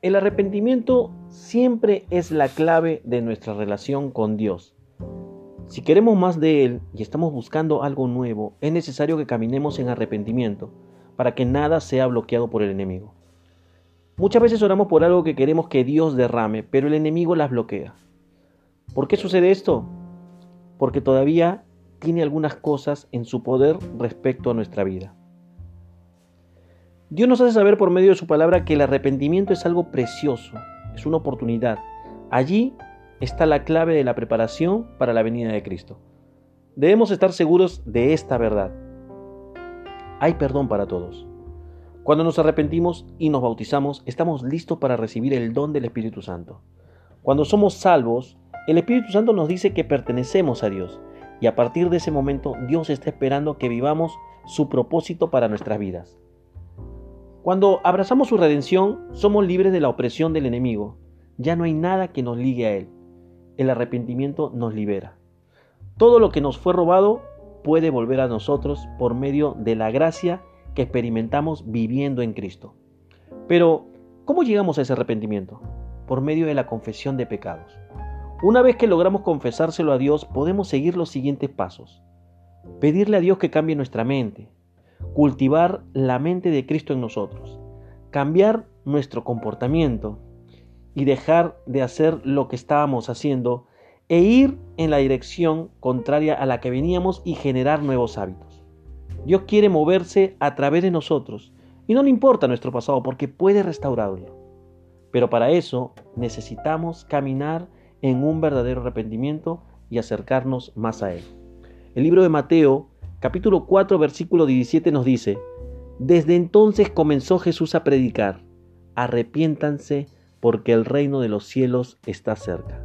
El arrepentimiento siempre es la clave de nuestra relación con Dios. Si queremos más de Él y estamos buscando algo nuevo, es necesario que caminemos en arrepentimiento para que nada sea bloqueado por el enemigo. Muchas veces oramos por algo que queremos que Dios derrame, pero el enemigo las bloquea. ¿Por qué sucede esto? Porque todavía tiene algunas cosas en su poder respecto a nuestra vida. Dios nos hace saber por medio de su palabra que el arrepentimiento es algo precioso, es una oportunidad. Allí está la clave de la preparación para la venida de Cristo. Debemos estar seguros de esta verdad. Hay perdón para todos. Cuando nos arrepentimos y nos bautizamos, estamos listos para recibir el don del Espíritu Santo. Cuando somos salvos, el Espíritu Santo nos dice que pertenecemos a Dios y a partir de ese momento Dios está esperando que vivamos su propósito para nuestras vidas. Cuando abrazamos su redención, somos libres de la opresión del enemigo. Ya no hay nada que nos ligue a él. El arrepentimiento nos libera. Todo lo que nos fue robado puede volver a nosotros por medio de la gracia que experimentamos viviendo en Cristo. Pero, ¿cómo llegamos a ese arrepentimiento? Por medio de la confesión de pecados. Una vez que logramos confesárselo a Dios, podemos seguir los siguientes pasos. Pedirle a Dios que cambie nuestra mente, cultivar la mente de Cristo en nosotros, cambiar nuestro comportamiento y dejar de hacer lo que estábamos haciendo e ir en la dirección contraria a la que veníamos y generar nuevos hábitos. Dios quiere moverse a través de nosotros y no le importa nuestro pasado porque puede restaurarlo. Pero para eso necesitamos caminar en un verdadero arrepentimiento y acercarnos más a Él. El libro de Mateo capítulo 4, versículo 17 nos dice, Desde entonces comenzó Jesús a predicar, arrepiéntanse porque el reino de los cielos está cerca.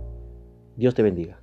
Dios te bendiga.